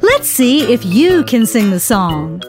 Let's see if you can sing the song.